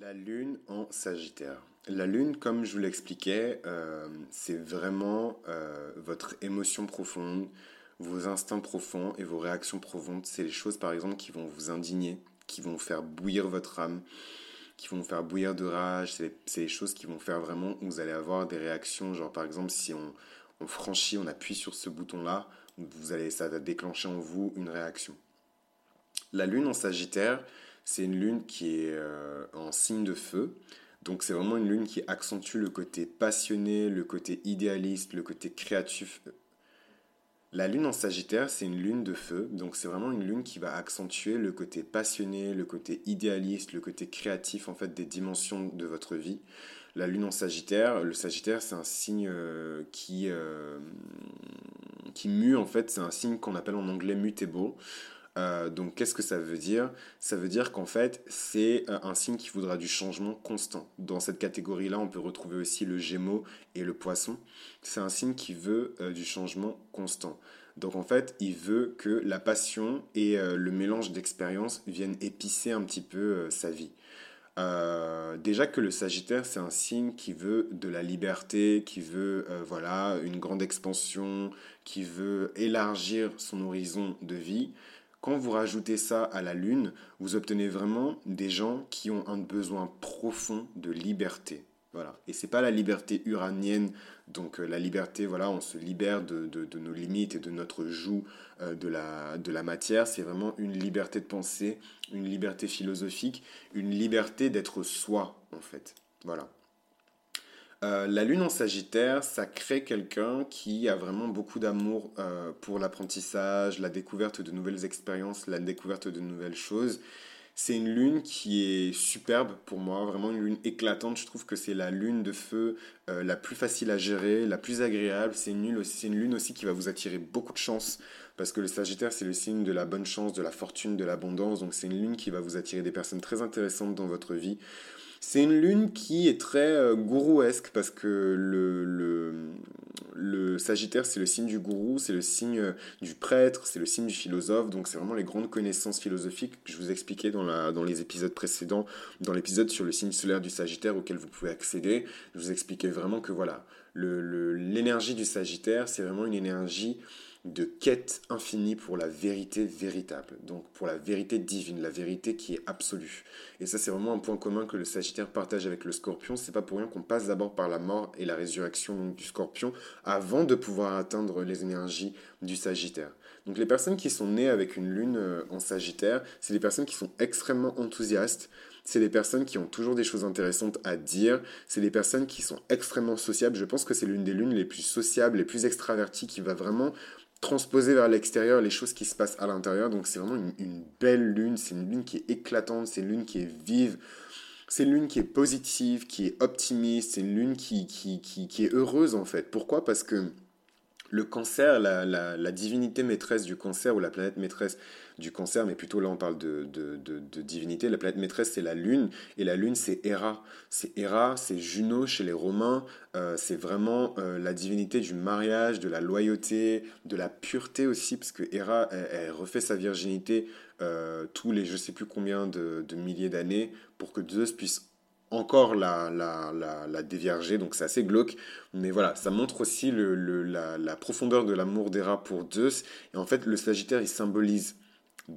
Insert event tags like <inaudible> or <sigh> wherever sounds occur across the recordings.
La lune en Sagittaire. La lune, comme je vous l'expliquais, euh, c'est vraiment euh, votre émotion profonde, vos instincts profonds et vos réactions profondes. C'est les choses, par exemple, qui vont vous indigner, qui vont faire bouillir votre âme, qui vont vous faire bouillir de rage. C'est les, choses qui vont faire vraiment, vous allez avoir des réactions, genre par exemple, si on, on franchit, on appuie sur ce bouton-là, vous allez, ça va déclencher en vous une réaction. La lune en Sagittaire, c'est une lune qui est euh, en signe de feu. Donc c'est vraiment une lune qui accentue le côté passionné, le côté idéaliste, le côté créatif. La lune en Sagittaire, c'est une lune de feu. Donc c'est vraiment une lune qui va accentuer le côté passionné, le côté idéaliste, le côté créatif en fait des dimensions de votre vie. La lune en Sagittaire, le Sagittaire c'est un signe euh, qui, euh, qui mue en fait, c'est un signe qu'on appelle en anglais mutable. Euh, donc qu'est-ce que ça veut dire? Ça veut dire qu'en fait, c'est euh, un signe qui voudra du changement constant. Dans cette catégorie-là, on peut retrouver aussi le Gémeaux et le Poisson. C'est un signe qui veut euh, du changement constant. Donc en fait, il veut que la passion et le mélange d'expériences viennent épicer un petit peu sa vie. déjà que le Sagittaire, c'est un signe qui veut de la liberté, qui veut voilà une grande expansion, qui veut élargir son horizon de vie. Quand vous rajoutez ça à la Lune, vous obtenez vraiment des gens qui ont un besoin profond de liberté. Voilà. Et c'est pas la liberté uranienne, donc euh, la liberté, voilà, on se libère de, de, nos limites et de notre joug euh, de, la, de la matière. C'est vraiment une liberté de penser, une liberté philosophique, une liberté d'être soi, en fait. Voilà. Euh, la lune en Sagittaire, ça crée quelqu'un qui a vraiment beaucoup d'amour euh, pour l'apprentissage, la découverte de nouvelles expériences, la découverte de nouvelles choses. C'est une lune qui est superbe pour moi, vraiment une lune éclatante. Je trouve que c'est la lune de feu euh, la plus facile à gérer, la plus agréable. C'est une, lune aussi, une lune aussi qui va vous attirer beaucoup de chance parce que le Sagittaire, c'est le signe de la bonne chance, de la fortune, de l'abondance. Donc c'est une lune qui va vous attirer des personnes très intéressantes dans votre vie. C'est une lune qui est très euh, gourouesque parce que le, Sagittaire, c'est le signe du gourou, c'est le signe euh, du prêtre, c'est le signe du philosophe. Donc, c'est vraiment les grandes connaissances philosophiques que je vous expliquais dans, la, dans les épisodes précédents, dans l'épisode sur le signe solaire du Sagittaire auquel vous pouvez accéder. Je vous expliquais vraiment que voilà, l'énergie du Sagittaire, c'est vraiment une énergie de quête infinie pour la vérité véritable, donc pour la vérité divine, la vérité qui est absolue. Et ça, c'est vraiment un point commun que le Sagittaire partage avec le Scorpion. C'est pas pour rien qu'on passe d'abord par la mort et la résurrection du Scorpion avant de pouvoir atteindre les énergies du Sagittaire. Donc les personnes qui sont nées avec une lune euh, en Sagittaire, c'est des personnes qui sont extrêmement enthousiastes, c'est des personnes qui ont toujours des choses intéressantes à dire, c'est des personnes qui sont extrêmement sociables. Je pense que c'est l'une des lunes les plus sociables, les plus extraverties, qui va vraiment transposer vers l'extérieur les choses qui se passent à l'intérieur. Donc c'est vraiment une, belle lune, c'est une lune qui est éclatante, c'est une lune qui est vive, c'est une lune qui est positive, qui est optimiste, c'est une lune qui, qui, qui, est heureuse en fait. Pourquoi? Parce que le cancer, la, divinité maîtresse du cancer ou la planète maîtresse du cancer, mais plutôt là on parle de, divinité. La planète maîtresse c'est la Lune, et la Lune c'est Héra. C'est Héra, c'est Juno chez les Romains, euh, c'est vraiment euh, la divinité du mariage, de la loyauté, de la pureté aussi, parce que Héra, elle, refait sa virginité euh, tous les je sais plus combien de, milliers d'années pour que Zeus puisse encore la, la, dévierger, donc c'est assez glauque. Mais voilà, ça montre aussi la profondeur de l'amour d'Héra pour Zeus. Et en fait, le Sagittaire, il symbolise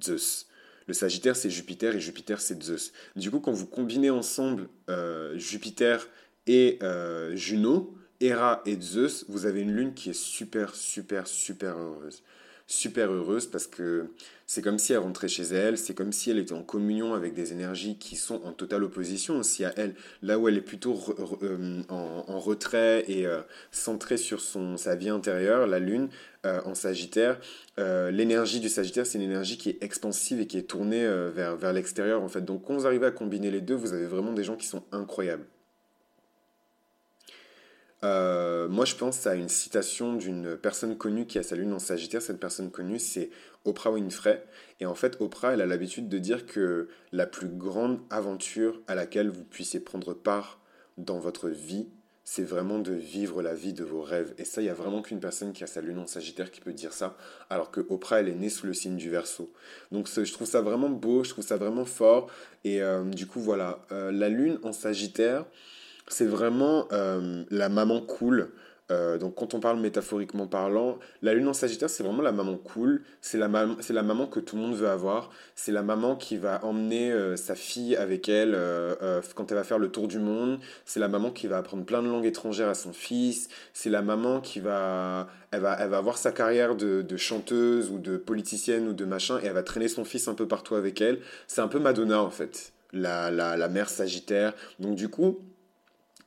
Zeus. Le Sagittaire, c'est Jupiter et Jupiter, c'est Zeus. Du coup, quand vous combinez ensemble euh, Jupiter et euh, Juno, Hera et Zeus, vous avez une lune qui est super, super, super heureuse super heureuse parce que c'est comme si elle rentrait chez elle, c'est comme si elle était en communion avec des énergies qui sont en totale opposition aussi à elle, là où elle est plutôt euh, en, retrait et euh, centrée sur son, sa vie intérieure, la lune euh, en Sagittaire, l'énergie du Sagittaire c'est une énergie qui est expansive et qui est tournée vers, vers l'extérieur en fait. Donc quand vous arrivez à combiner les deux, vous avez vraiment des gens qui sont incroyables. Euh, moi, je pense à une citation d'une personne connue qui a sa lune en Sagittaire. Cette personne connue, c'est Oprah Winfrey. Et en fait, Oprah, elle a l'habitude de dire que la plus grande aventure à laquelle vous puissiez prendre part dans votre vie, c'est vraiment de vivre la vie de vos rêves. Et ça, il n'y a vraiment qu'une personne qui a sa lune en Sagittaire qui peut dire ça, alors que Oprah, elle est née sous le signe du Verseau. Donc je trouve ça vraiment beau, je trouve ça vraiment fort. Et euh, du coup, voilà, euh, la lune en Sagittaire, c'est vraiment euh, la maman cool. Euh, donc quand on parle métaphoriquement parlant, la lune en Sagittaire, c'est vraiment la maman cool, c'est la, c'est la maman que tout le monde veut avoir, c'est la maman qui va emmener euh, sa fille avec elle quand elle va faire le tour du monde, c'est la maman qui va apprendre plein de langues étrangères à son fils, c'est la maman qui va... Elle va, elle va avoir sa carrière de, de, chanteuse ou de politicienne ou de machin et elle va traîner son fils un peu partout avec elle. C'est un peu Madonna en fait, la, la, la mère Sagittaire. Donc du coup,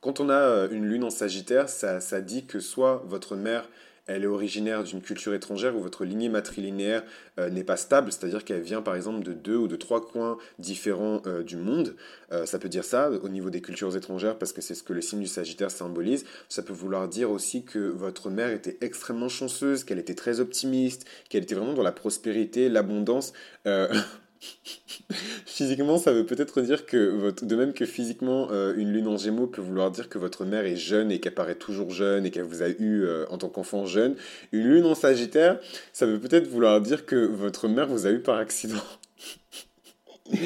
quand on a euh, une lune en Sagittaire, ça, dit que soit votre mère elle est originaire d'une culture étrangère ou votre lignée matrilinéaire euh, n'est pas stable, c'est-à-dire qu'elle vient par exemple de deux ou de trois coins différents euh, du monde. ça peut dire ça au niveau des cultures étrangères parce que c'est ce que le signe du Sagittaire symbolise. Ça peut vouloir dire aussi que votre mère était extrêmement chanceuse, qu'elle était très optimiste, qu'elle était vraiment dans la prospérité, l'abondance. <laughs> <laughs> physiquement, ça veut peut-être dire que, de même que physiquement, euh, une lune en gémeaux peut vouloir dire que votre mère est jeune et qu'elle paraît toujours jeune et qu'elle vous a eu euh, en tant qu'enfant jeune. Une lune en sagittaire, ça veut peut-être vouloir dire que votre mère vous a eu par accident. <laughs>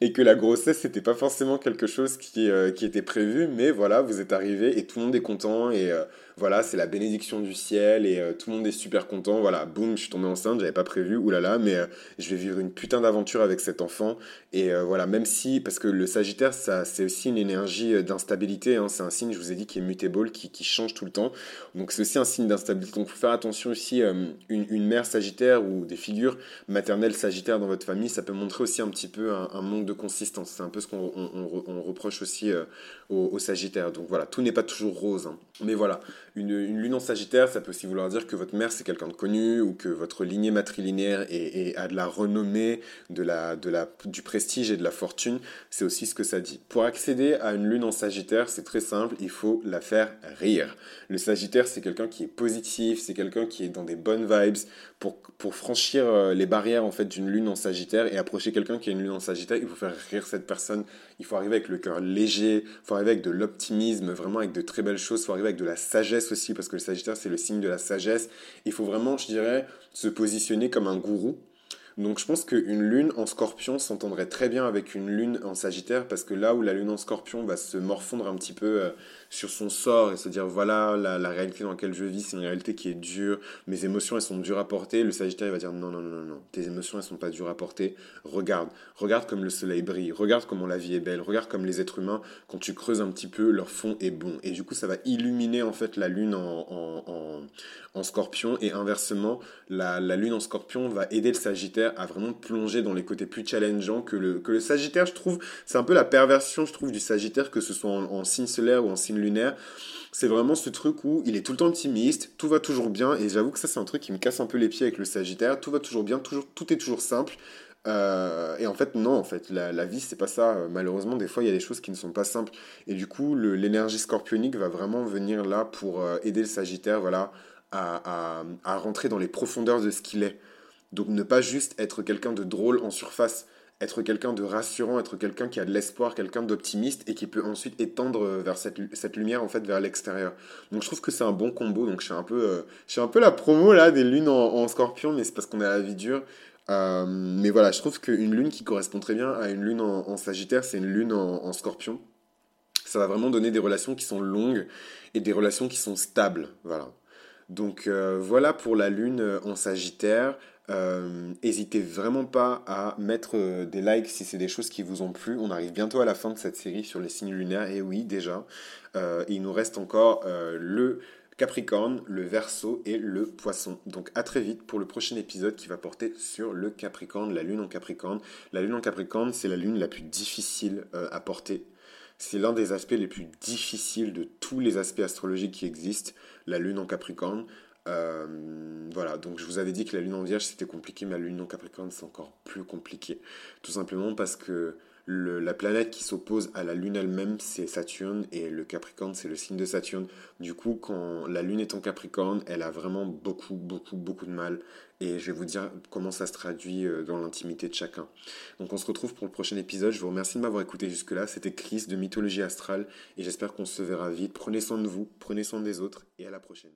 et que la grossesse c'était pas forcément quelque chose qui, euh, qui était prévu mais voilà vous êtes arrivé et tout le monde est content et voilà, c'est la bénédiction du ciel et euh, tout le monde est super content. Voilà, boum, je suis tombé enceinte, j'avais pas prévu, oulala, mais euh, je vais vivre une putain d'aventure avec cet enfant. Et euh, voilà, même si, parce que le Sagittaire, ça, c'est aussi une énergie d'instabilité, hein. c'est un signe, je vous ai dit, qui est mutable, qui, change tout le temps. Donc c'est aussi un signe d'instabilité. Donc faut faire attention aussi, une, mère Sagittaire ou des figures maternelles Sagittaires dans votre famille, ça peut montrer aussi un petit peu un, manque de consistance. C'est un peu ce qu'on on, reproche aussi aux, aux, Sagittaires. Donc voilà, tout n'est pas toujours rose. Hein. Mais voilà, une, lune en Sagittaire, ça peut aussi vouloir dire que votre mère c'est quelqu'un de connu ou que votre lignée matrilinéaire est, a de la renommée, de la, de la, du prestige et de la fortune. C'est aussi ce que ça dit. Pour accéder à une lune en Sagittaire, c'est très simple, il faut la faire rire. Le Sagittaire, c'est quelqu'un qui est positif, c'est quelqu'un qui est dans des bonnes vibes. Pour, pour franchir euh, les barrières en fait d'une lune en Sagittaire et approcher quelqu'un qui a une lune en Sagittaire, il faut faire rire cette personne. Il faut arriver avec le cœur léger, il faut arriver avec de l'optimisme, vraiment avec de très belles choses, il faut arriver avec de la sagesse aussi, parce que le Sagittaire, c'est le signe de la sagesse. Il faut vraiment, je dirais, se positionner comme un gourou. Donc je pense qu'une lune en scorpion s'entendrait très bien avec une lune en sagittaire parce que là où la lune en scorpion va se morfondre un petit peu euh, sur son sort et se dire voilà la, réalité dans laquelle je vis c'est une réalité qui est dure, mes émotions elles sont dures à porter, le sagittaire il va dire non non non non, tes émotions elles sont pas dures à porter, regarde, regarde comme le soleil brille, regarde comment la vie est belle, regarde comme les êtres humains quand tu creuses un petit peu leur fond est bon. Et du coup ça va illuminer en fait la lune en, en scorpion et inversement, la, lune en scorpion va aider le sagittaire à vraiment plonger dans les côtés plus challengeants que le, que le sagittaire, je trouve, c'est un peu la perversion, je trouve, du sagittaire, que ce soit en, signe solaire ou en signe lunaire. C'est vraiment ce truc où il est tout le temps optimiste, tout va toujours bien, et j'avoue que ça c'est un truc qui me casse un peu les pieds avec le sagittaire, tout va toujours bien, toujours, tout est toujours simple. Euh, et en fait, non, en fait, la, la vie, c'est pas ça. Malheureusement, des fois, il y a des choses qui ne sont pas simples. Et du coup, l'énergie scorpionique va vraiment venir là pour euh, aider le Sagittaire, voilà, à, rentrer dans les profondeurs de ce qu'il est. Donc ne pas juste être quelqu'un de drôle en surface, être quelqu'un de rassurant, être quelqu'un qui a de l'espoir, quelqu'un d'optimiste et qui peut ensuite étendre vers cette, cette lumière en fait vers l'extérieur. Donc je trouve que c'est un bon combo. Donc je suis un peu, euh, un peu la promo là des lunes en, scorpion, mais c'est parce qu'on a la vie dure. Euh, mais voilà, je trouve qu'une lune qui correspond très bien à une lune en, sagittaire, c'est une lune en, scorpion. Ça va vraiment donner des relations qui sont longues et des relations qui sont stables. Voilà. Donc euh, voilà pour la lune euh, en Sagittaire. Euh, vraiment pas à mettre des likes si c'est des choses qui vous ont plu. On arrive bientôt à la fin de cette série sur les signes lunaires. Et oui, déjà, il nous reste encore le Capricorne, le Verseau et le Poisson. Donc à très vite pour le prochain épisode qui va porter sur le Capricorne, la lune en Capricorne. La lune en Capricorne, c'est la lune la plus difficile à porter. C'est l'un des aspects les plus difficiles de tous les aspects astrologiques qui existent la lune en Capricorne. Euh, voilà, donc je vous avais dit que la lune en Vierge c'était compliqué, mais la lune en Capricorne c'est encore plus compliqué. Tout simplement parce que la planète qui s'oppose à la Lune elle-même, c'est Saturne, et le Capricorne, c'est le signe de Saturne. Du coup, quand la Lune est en Capricorne, elle a vraiment beaucoup, beaucoup, beaucoup de mal. Et je vais vous dire comment ça se traduit euh, dans l'intimité de chacun. Donc on se retrouve pour le prochain épisode. Je vous remercie de m'avoir écouté jusque-là. C'était Chris de Mythologie Astrale, et j'espère qu'on se verra vite. Prenez soin de vous, prenez soin des autres, et à la prochaine.